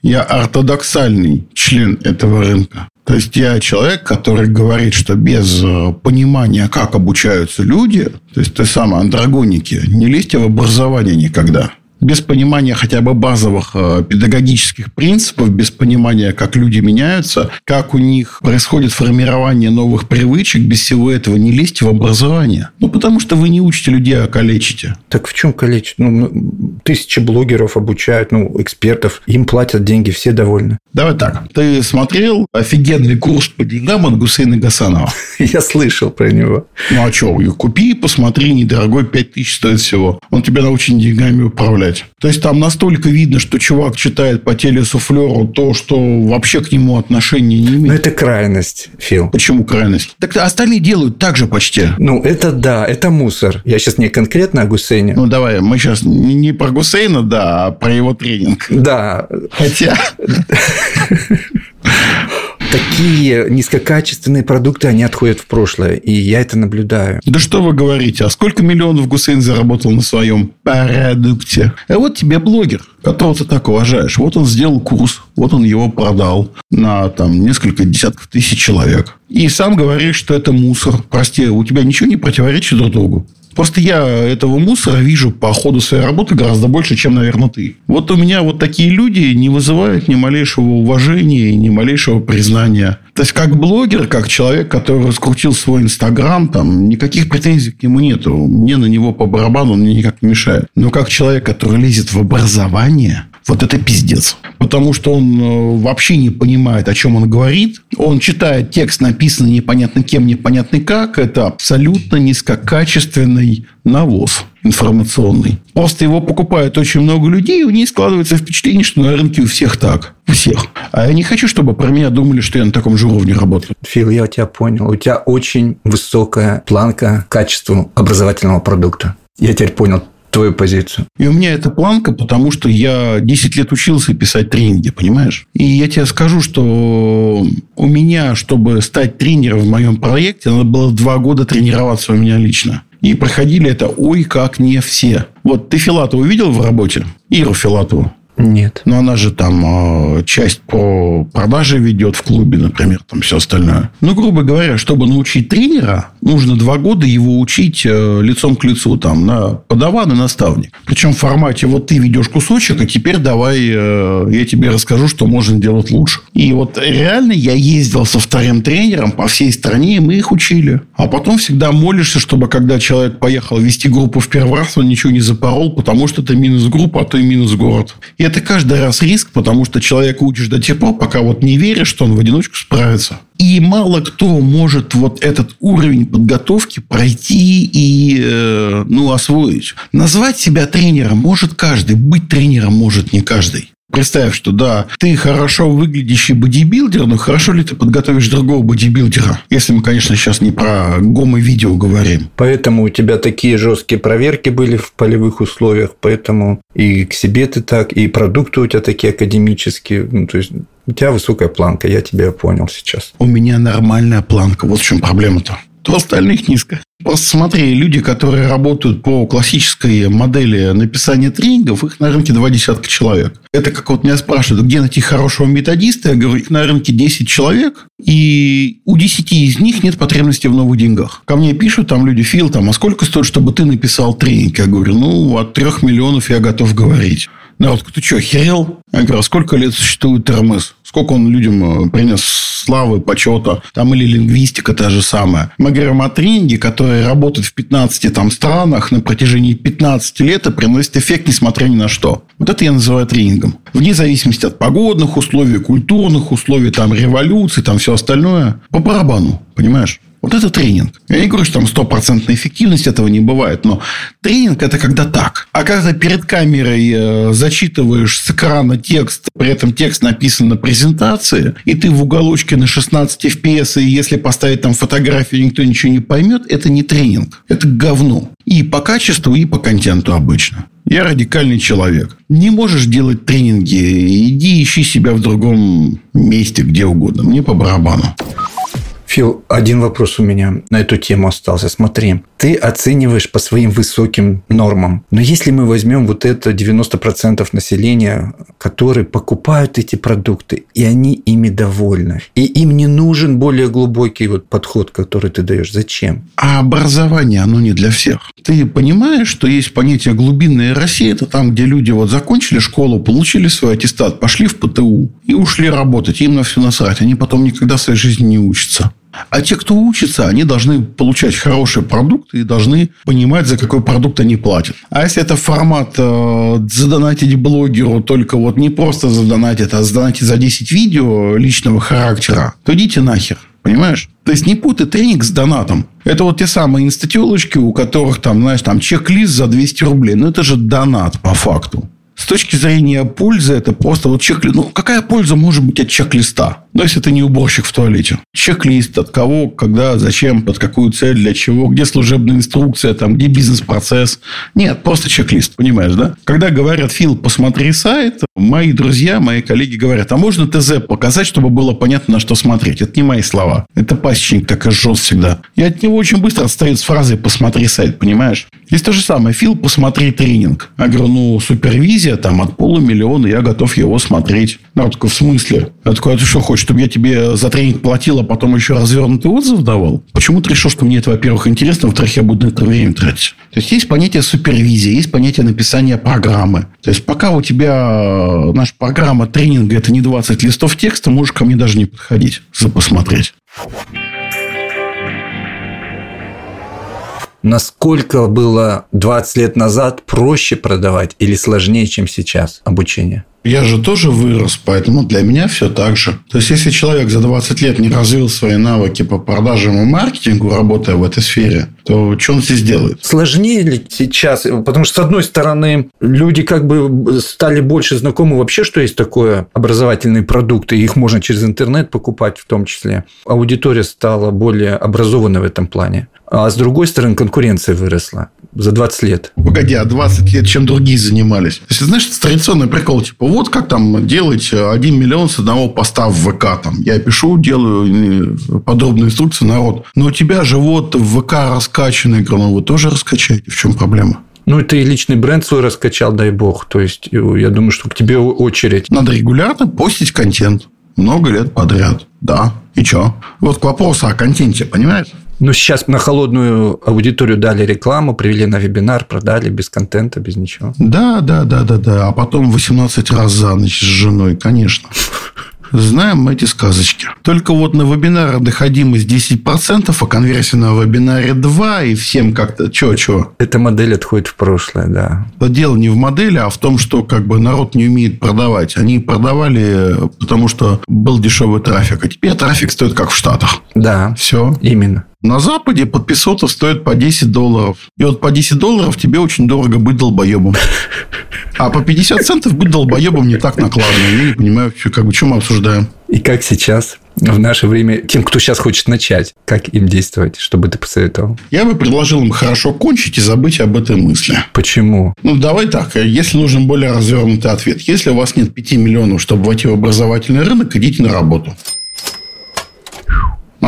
Speaker 1: я ортодоксальный член этого рынка. То есть я человек, который говорит, что без э, понимания, как обучаются люди, то есть ты сам андрогоники, не лезьте в образование никогда без понимания хотя бы базовых э, педагогических принципов, без понимания, как люди меняются, как у них происходит формирование новых привычек, без всего этого не лезьте в образование. Ну, потому что вы не учите людей, а калечите.
Speaker 2: Так в чем калечить? Ну, тысячи блогеров обучают, ну, экспертов, им платят деньги, все довольны.
Speaker 1: Давай так. Ты смотрел офигенный курс по деньгам от Гусейна Гасанова? <laughs>
Speaker 2: Я слышал про него.
Speaker 1: Ну, а что? Купи посмотри, недорогой, 5 тысяч стоит всего. Он тебя научит деньгами управлять читать. То есть там настолько видно, что чувак читает по телесуфлеру то, что вообще к нему отношения не имеет.
Speaker 2: Ну, это крайность, Фил.
Speaker 1: Почему крайность? Так остальные делают так же почти.
Speaker 2: Ну, это да, это мусор. Я сейчас не конкретно о Гусейне.
Speaker 1: Ну, давай, мы сейчас не про Гусейна, да, а про его тренинг.
Speaker 2: Да.
Speaker 1: Хотя... <laughs>
Speaker 2: такие низкокачественные продукты, они отходят в прошлое, и я это наблюдаю.
Speaker 1: Да что вы говорите, а сколько миллионов Гусейн заработал на своем продукте? А вот тебе блогер, которого ты так уважаешь. Вот он сделал курс, вот он его продал на там несколько десятков тысяч человек. И сам говоришь, что это мусор. Прости, у тебя ничего не противоречит друг другу? Просто я этого мусора вижу по ходу своей работы гораздо больше, чем, наверное, ты. Вот у меня вот такие люди не вызывают ни малейшего уважения, ни малейшего признания. То есть, как блогер, как человек, который раскрутил свой Инстаграм, там никаких претензий к нему нету. Мне на него по барабану он мне никак не мешает. Но как человек, который лезет в образование, вот это пиздец. Потому что он э, вообще не понимает, о чем он говорит. Он читает текст, написанный непонятно кем, непонятно как. Это абсолютно низкокачественный навоз информационный. Просто его покупают очень много людей, и у них складывается впечатление, что на рынке у всех так. У всех. А я не хочу, чтобы про меня думали, что я на таком же уровне работаю.
Speaker 2: Фил, я тебя понял. У тебя очень высокая планка качества образовательного продукта. Я теперь понял твою позицию.
Speaker 1: И у меня эта планка, потому что я 10 лет учился писать тренинги, понимаешь? И я тебе скажу, что у меня, чтобы стать тренером в моем проекте, надо было два года тренироваться у меня лично. И проходили это, ой, как не все. Вот ты Филатову видел в работе? Иру Филатову.
Speaker 2: Нет.
Speaker 1: Но она же там э, часть по продаже ведет в клубе, например, там все остальное. Ну, грубо говоря, чтобы научить тренера, нужно два года его учить э, лицом к лицу, там, на подаван и наставник. Причем в формате вот ты ведешь кусочек, а теперь давай э, я тебе расскажу, что можно делать лучше. И вот реально я ездил со вторым тренером по всей стране, и мы их учили. А потом всегда молишься, чтобы когда человек поехал вести группу в первый раз, он ничего не запорол, потому что это минус группа, а то и минус город. И это каждый раз риск, потому что человека учишь до тех пор, пока вот не веришь, что он в одиночку справится. И мало кто может вот этот уровень подготовки пройти и э, ну, освоить. Назвать себя тренером может каждый, быть тренером может не каждый. Представь, что да, ты хорошо выглядящий бодибилдер, но хорошо ли ты подготовишь другого бодибилдера? Если мы, конечно, сейчас не про гомо-видео говорим.
Speaker 2: Поэтому у тебя такие жесткие проверки были в полевых условиях, поэтому и к себе ты так, и продукты у тебя такие академические. Ну, то есть у тебя высокая планка, я тебя понял сейчас.
Speaker 1: У меня нормальная планка. Вот в чем проблема-то. У остальных низко. Просто смотри, люди, которые работают по классической модели написания тренингов, их на рынке два десятка человек. Это как вот меня спрашивают, где найти хорошего методиста? Я говорю, их на рынке 10 человек, и у 10 из них нет потребности в новых деньгах. Ко мне пишут там люди, Фил, там, а сколько стоит, чтобы ты написал тренинг? Я говорю, ну, от трех миллионов я готов говорить. Народ, ты что, охерел? Я говорю, а сколько лет существует РМС? Сколько он людям э, принес славы, почета? Там или лингвистика та же самая. Мы говорим о тренинге, который работает в 15 там, странах на протяжении 15 лет и приносит эффект, несмотря ни на что. Вот это я называю тренингом. Вне зависимости от погодных условий, культурных условий, там, революции, там, все остальное. По барабану, понимаешь? Вот это тренинг. Я не говорю, что там стопроцентная эффективность этого не бывает, но тренинг – это когда так. А когда перед камерой э, зачитываешь с экрана текст, при этом текст написан на презентации, и ты в уголочке на 16 FPS, и если поставить там фотографию, никто ничего не поймет, это не тренинг. Это говно. И по качеству, и по контенту обычно. Я радикальный человек. Не можешь делать тренинги, иди ищи себя в другом месте, где угодно. Мне по барабану.
Speaker 2: Фил, один вопрос у меня на эту тему остался. Смотри, ты оцениваешь по своим высоким нормам. Но если мы возьмем вот это 90% населения, которые покупают эти продукты, и они ими довольны, и им не нужен более глубокий вот подход, который ты даешь, зачем?
Speaker 1: А образование, оно не для всех. Ты понимаешь, что есть понятие глубинная Россия, это там, где люди вот закончили школу, получили свой аттестат, пошли в ПТУ и ушли работать. Им на все насрать. Они потом никогда в своей жизни не учатся. А те, кто учится, они должны получать хорошие продукты и должны понимать, за какой продукт они платят. А если это формат э, задонатить блогеру, только вот не просто задонатить, а задонатить за 10 видео личного характера, то идите нахер. Понимаешь? То есть, не путай тренинг с донатом. Это вот те самые инстатюлочки, у которых там, знаешь, там чек-лист за 200 рублей. Ну, это же донат по факту. С точки зрения пользы, это просто вот чек-лист. Ну, какая польза может быть от чек-листа? Ну, если ты не уборщик в туалете. Чек-лист от кого, когда, зачем, под какую цель, для чего, где служебная инструкция, там, где бизнес-процесс. Нет, просто чек-лист, понимаешь, да? Когда говорят, Фил, посмотри сайт, мои друзья, мои коллеги говорят, а можно ТЗ показать, чтобы было понятно, на что смотреть? Это не мои слова. Это пасечник так и жжет всегда. И от него очень быстро отстает с фразой «посмотри сайт», понимаешь? Здесь то же самое. Фил, посмотри тренинг. Я говорю, ну, супервизия там от полумиллиона, я готов его смотреть. Народ такой, в смысле? Я такой, а ты что хочешь, чтобы я тебе за тренинг платил, а потом еще развернутый отзыв давал? Почему ты решил, что мне это, во-первых, интересно, во-вторых, я буду на это время тратить? То есть, есть понятие супервизии, есть понятие написания программы. То есть, пока у тебя э, наша программа тренинга это не 20 листов текста, можешь ко мне даже не подходить, за посмотреть.
Speaker 2: Насколько было 20 лет назад проще продавать или сложнее, чем сейчас обучение?
Speaker 1: Я же тоже вырос, поэтому для меня все так же. То есть, если человек за 20 лет не развил свои навыки по продажам и маркетингу, работая в этой сфере, то что он здесь делает?
Speaker 2: Сложнее ли сейчас? Потому что, с одной стороны, люди как бы стали больше знакомы вообще, что есть такое образовательные продукты, их можно через интернет покупать в том числе. Аудитория стала более образованной в этом плане. А с другой стороны, конкуренция выросла за 20 лет.
Speaker 1: Погоди, а 20 лет чем другие занимались? То есть, знаешь, это традиционный прикол, типа, вот как там делать 1 миллион с одного поста в ВК. Там. Я пишу, делаю э, подробную инструкцию, народ. Но у тебя же вот в ВК раскачанный, ну, вы тоже раскачаете. В чем проблема?
Speaker 2: Ну, ты личный бренд свой раскачал, дай бог. То есть, я думаю, что к тебе очередь.
Speaker 1: Надо регулярно постить контент. Много лет подряд. Да. И что? Вот к вопросу о контенте, понимаешь?
Speaker 2: Ну, сейчас на холодную аудиторию дали рекламу, привели на вебинар, продали без контента, без ничего.
Speaker 1: Да, да, да, да, да. А потом 18 раз за ночь с женой, конечно. Знаем мы эти сказочки. Только вот на вебинар доходимость 10%, а конверсия на вебинаре 2, и всем как-то чё-чё.
Speaker 2: Эта модель отходит в прошлое, да.
Speaker 1: Дело не в модели, а в том, что как бы народ не умеет продавать. Они продавали, потому что был дешевый трафик. А теперь трафик стоит как в Штатах.
Speaker 2: Да.
Speaker 1: Все.
Speaker 2: Именно.
Speaker 1: На Западе подписотов стоит по 10 долларов. И вот по 10 долларов тебе очень дорого быть долбоебом. А по 50 центов быть долбоебом не так накладно. Я не понимаю, как бы, что мы обсуждаем.
Speaker 2: И как сейчас, в наше время, тем, кто сейчас хочет начать, как им действовать, чтобы ты посоветовал?
Speaker 1: Я бы предложил им хорошо кончить и забыть об этой мысли.
Speaker 2: Почему?
Speaker 1: Ну, давай так. Если нужен более развернутый ответ. Если у вас нет 5 миллионов, чтобы войти в образовательный рынок, идите на работу.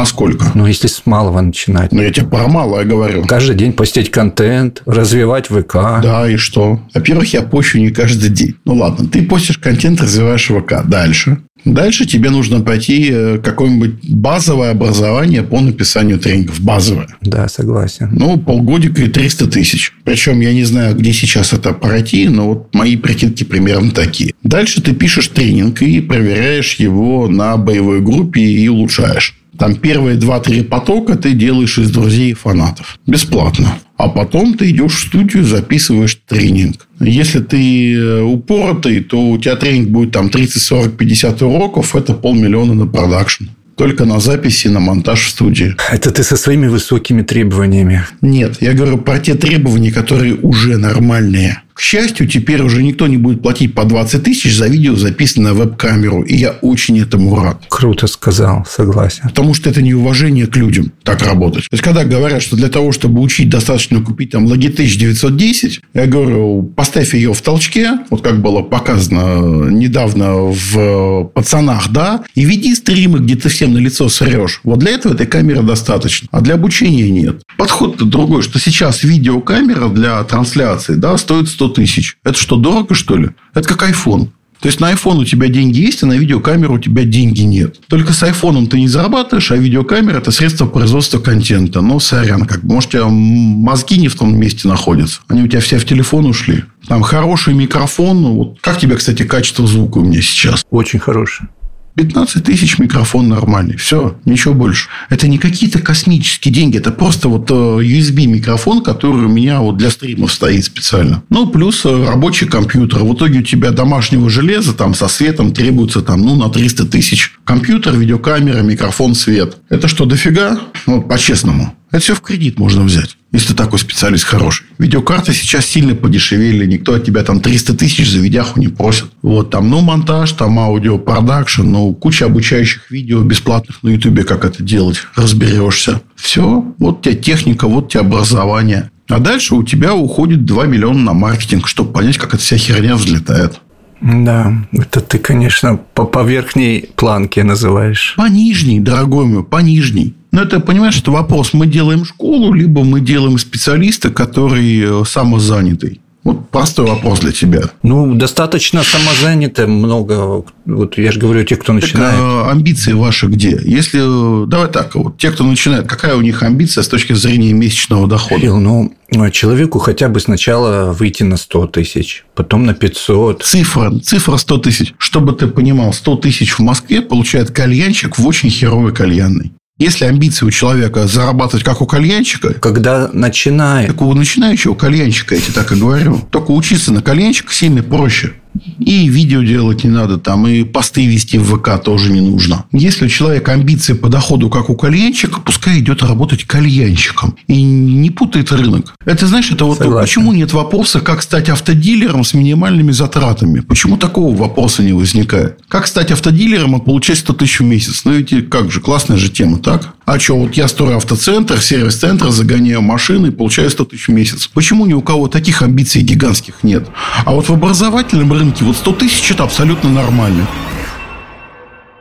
Speaker 1: Насколько?
Speaker 2: Ну, если с малого начинать.
Speaker 1: Ну, я тебе про малое говорю.
Speaker 2: Каждый день постить контент, развивать ВК.
Speaker 1: Да, и что? Во-первых, я пощу не каждый день. Ну, ладно, ты постишь контент, развиваешь ВК. Дальше. Дальше тебе нужно пойти э, какое-нибудь базовое образование по написанию тренингов. Базовое.
Speaker 2: Да, согласен.
Speaker 1: Ну, полгодика и 300 тысяч. Причем я не знаю, где сейчас это пройти, но вот мои прикидки примерно такие. Дальше ты пишешь тренинг и проверяешь его на боевой группе и улучшаешь. Там первые два-три потока ты делаешь из друзей и фанатов. Бесплатно. А потом ты идешь в студию, записываешь тренинг. Если ты э, упоротый, то у тебя тренинг будет там 30, 40, 50 уроков. Это полмиллиона на продакшн. Только на записи, на монтаж в студии.
Speaker 2: Это ты со своими высокими требованиями.
Speaker 1: Нет, я говорю про те требования, которые уже нормальные. К счастью, теперь уже никто не будет платить по 20 тысяч за видео, записанное на веб-камеру. И я очень этому рад.
Speaker 2: Круто сказал, согласен.
Speaker 1: Потому что это неуважение к людям так работать. То есть, когда говорят, что для того, чтобы учить, достаточно купить там Logitech 910, я говорю, поставь ее в толчке, вот как было показано недавно в пацанах, да, и веди стримы, где ты всем на лицо срешь. Вот для этого этой камеры достаточно. А для обучения нет. Подход-то другой, что сейчас видеокамера для трансляции, да, стоит 100 тысяч. Это что, дорого, что ли? Это как iPhone. То есть, на iPhone у тебя деньги есть, а на видеокамеру у тебя деньги нет. Только с iPhone ты не зарабатываешь, а видеокамера – это средство производства контента. Ну, сорян, как бы. Может, у тебя мозги не в том месте находятся. Они у тебя все в телефон ушли. Там хороший микрофон. Ну, вот. Как тебе, кстати, качество звука у меня сейчас?
Speaker 2: Очень хорошее.
Speaker 1: 15 тысяч микрофон нормальный. Все, ничего больше. Это не какие-то космические деньги. Это просто вот э, USB микрофон, который у меня вот для стримов стоит специально. Ну, плюс э, рабочий компьютер. В итоге у тебя домашнего железа там со светом требуется там, ну, на 300 тысяч. Компьютер, видеокамера, микрофон, свет. Это что, дофига? Ну, по-честному. Это все в кредит можно взять, если ты такой специалист хороший. Видеокарты сейчас сильно подешевели. Никто от тебя там 300 тысяч за видяху не просит. Вот там, ну, монтаж, там аудио, продакшн, ну, куча обучающих видео бесплатных на Ютубе, как это делать. Разберешься. Все. Вот у тебя техника, вот у тебя образование. А дальше у тебя уходит 2 миллиона на маркетинг, чтобы понять, как эта вся херня взлетает.
Speaker 2: Да, это ты, конечно, по, по верхней планке называешь.
Speaker 1: По нижней, дорогой мой, по нижней. Но это, понимаешь, это вопрос. Мы делаем школу, либо мы делаем специалиста, который э, самозанятый. Вот простой вопрос для тебя.
Speaker 2: Ну, достаточно самозанято, много. Вот я же говорю, те, кто начинает. Так,
Speaker 1: а амбиции ваши где? Если, давай так, вот те, кто начинает, какая у них амбиция с точки зрения месячного дохода?
Speaker 2: Фил, ну, человеку хотя бы сначала выйти на 100 тысяч, потом на 500.
Speaker 1: Цифра, цифра 100 тысяч. Чтобы ты понимал, 100 тысяч в Москве получает кальянчик в очень херовой кальянной. Если амбиции у человека зарабатывать как у кальянщика...
Speaker 2: Когда начинает.
Speaker 1: Так у начинающего кальянщика, я тебе так и говорю. Только учиться на кальянщика сильно проще. И видео делать не надо, там, и посты вести в ВК тоже не нужно. Если у человека амбиции по доходу, как у кальянщика, пускай идет работать кальянщиком. И не путает рынок. Это, знаешь, это вот Согласен. почему нет вопроса, как стать автодилером с минимальными затратами? Почему такого вопроса не возникает? Как стать автодилером и получать 100 тысяч в месяц? Ну, ведь как же, классная же тема, так? А что, вот я строю автоцентр, сервис-центр, загоняю машины и получаю 100 тысяч в месяц. Почему ни у кого таких амбиций гигантских нет? А вот в образовательном рынке вот 100 тысяч – это абсолютно нормально.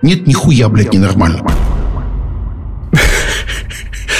Speaker 1: Нет, нихуя, блядь, ненормально.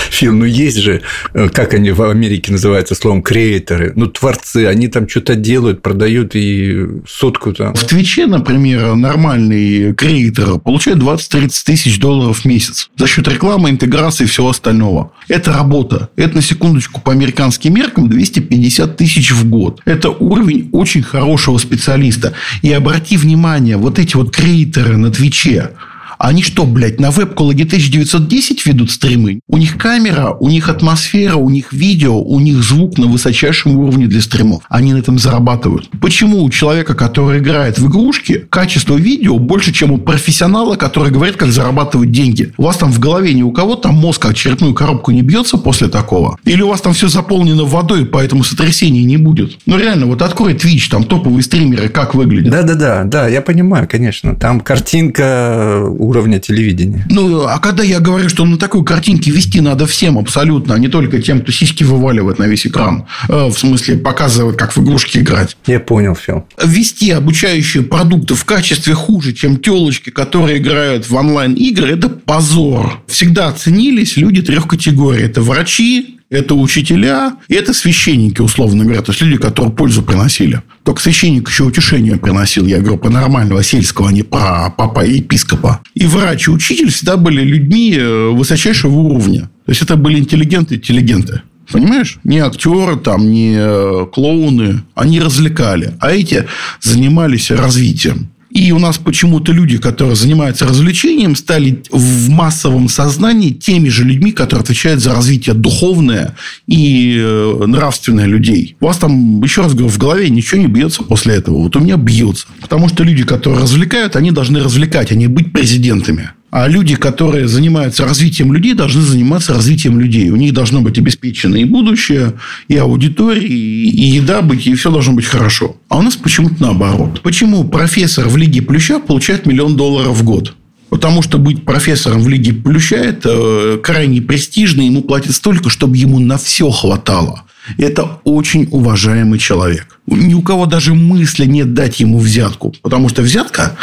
Speaker 2: Фил, ну есть же, э, как они в Америке называются словом, креаторы, ну творцы, они там что-то делают, продают и сотку там.
Speaker 1: В Твиче, например, нормальный креатор получает 20-30 тысяч долларов в месяц за счет рекламы, интеграции и всего остального. Это работа. Это, на секундочку, по американским меркам 250 тысяч в год. Это уровень очень хорошего специалиста. И обрати внимание, вот эти вот креаторы на Твиче, они что, блядь, на вебку Logitech 910 ведут стримы? У них камера, у них атмосфера, у них видео, у них звук на высочайшем уровне для стримов. Они на этом зарабатывают. Почему у человека, который играет в игрушки, качество видео больше, чем у профессионала, который говорит, как зарабатывать деньги? У вас там в голове ни у кого там мозг очередную коробку не бьется после такого? Или у вас там все заполнено водой, поэтому сотрясений не будет? Ну, реально, вот открой Twitch, там топовые стримеры, как выглядят.
Speaker 2: Да-да-да, да, я понимаю, конечно. Там картинка уровня телевидения.
Speaker 1: Ну, а когда я говорю, что на такой картинке вести надо всем абсолютно, а не только тем, кто сиськи вываливает на весь экран. Э, в смысле, показывает, как в игрушки играть.
Speaker 2: Я понял, Фил.
Speaker 1: Вести обучающие продукты в качестве хуже, чем телочки, которые играют в онлайн-игры, это позор. Всегда ценились люди трех категорий. Это врачи, это учителя, и это священники, условно говоря. То есть, люди, которые пользу приносили. Только священник еще утешение приносил, я говорю, по нормального сельского, а не про папа и епископа. И врач, и учитель всегда были людьми э, высочайшего уровня. То есть, это были интеллигенты интеллигенты. Понимаешь? Не актеры, там, не э, клоуны. Они развлекали. А эти занимались развитием. И у нас почему-то люди, которые занимаются развлечением, стали в массовом сознании теми же людьми, которые отвечают за развитие духовное и э, нравственное людей. У вас там, еще раз говорю, в голове ничего не бьется после этого. Вот у меня бьется. Потому что люди, которые развлекают, они должны развлекать, а не быть президентами. А люди, которые занимаются развитием людей, должны заниматься развитием людей. У них должно быть обеспечено и будущее, и аудитория, и еда быть, и все должно быть хорошо. А у нас почему-то наоборот. Почему профессор в Лиге Плюща получает миллион долларов в год? Потому что быть профессором в Лиге Плюща – это э, крайне престижно. Ему платят столько, чтобы ему на все хватало. Это очень уважаемый человек. Ни у кого даже мысли нет дать ему взятку. Потому что взятка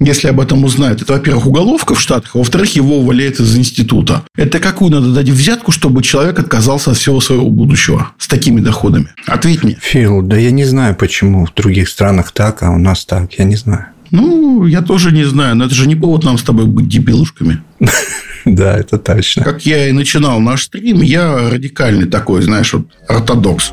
Speaker 1: если об этом узнают, это, во-первых, уголовка в Штатах, а во-вторых, его увольняют из института. Это какую надо дать взятку, чтобы человек отказался от всего своего будущего с такими доходами? Ответь мне.
Speaker 2: Фил, да я не знаю, почему в других странах так, а у нас так. Я не знаю.
Speaker 1: Ну, я тоже не знаю, но это же не повод нам с тобой быть дебилушками. <laughs>
Speaker 2: Да, это точно.
Speaker 1: Как я и начинал наш стрим, я радикальный такой, знаешь, вот ортодокс.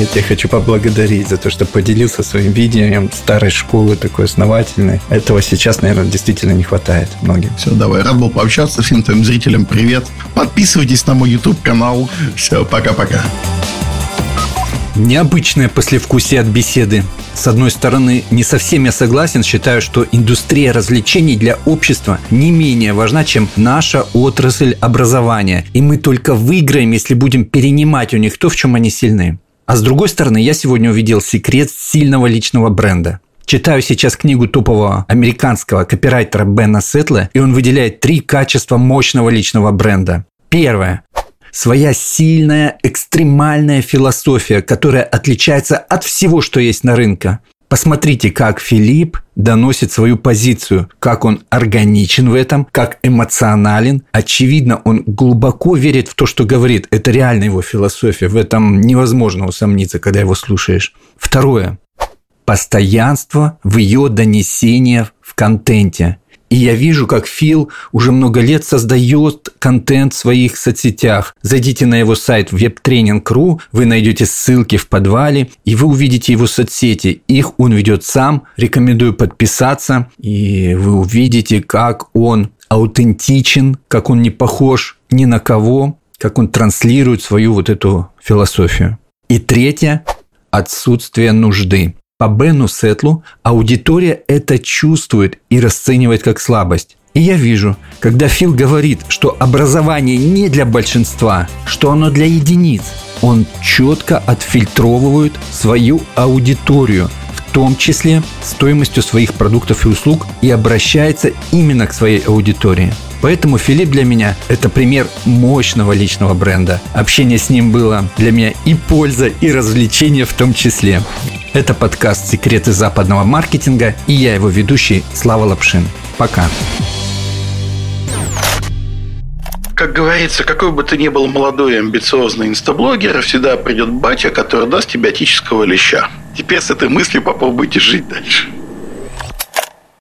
Speaker 2: Я тебя хочу поблагодарить за то, что поделился своим видением старой школы такой основательной. Этого сейчас, наверное, действительно не хватает многим.
Speaker 1: Все, давай. Рад был пообщаться. Всем твоим зрителям привет. Подписывайтесь на мой YouTube-канал. Все, пока-пока.
Speaker 2: Необычное послевкусие от беседы. С одной стороны, не совсем я согласен, считаю, что индустрия развлечений для общества не менее важна, чем наша отрасль образования. И мы только выиграем, если будем перенимать у них то, в чем они сильны. А с другой стороны, я сегодня увидел секрет сильного личного бренда. Читаю сейчас книгу топового американского копирайтера Бена Сетла, и он выделяет три качества мощного личного бренда. Первое своя сильная, экстремальная философия, которая отличается от всего, что есть на рынке. Посмотрите, как Филипп доносит свою позицию, как он органичен в этом, как эмоционален. Очевидно, он глубоко верит в то, что говорит. Это реально его философия. В этом невозможно усомниться, когда его слушаешь. Второе. Постоянство в ее донесении в контенте. И я вижу, как Фил уже много лет создает контент в своих соцсетях. Зайдите на его сайт webtraining.ru, вы найдете ссылки в подвале, и вы увидите его соцсети. Их он ведет сам. Рекомендую подписаться, и вы увидите, как он аутентичен, как он не похож ни на кого, как он транслирует свою вот эту философию. И третье – отсутствие нужды. По Бену Сетлу аудитория это чувствует и расценивает как слабость. И я вижу, когда Фил говорит, что образование не для большинства, что оно для единиц, он четко отфильтровывает свою аудиторию, в том числе стоимостью своих продуктов и услуг, и обращается именно к своей аудитории. Поэтому Филипп для меня – это пример мощного личного бренда. Общение с ним было для меня и польза, и развлечение в том числе. Это подкаст «Секреты западного маркетинга» и я его ведущий Слава Лапшин. Пока.
Speaker 1: Как говорится, какой бы ты ни был молодой и амбициозный инстаблогер, всегда придет батя, который даст тебе отического леща. Теперь с этой мыслью попробуйте жить дальше.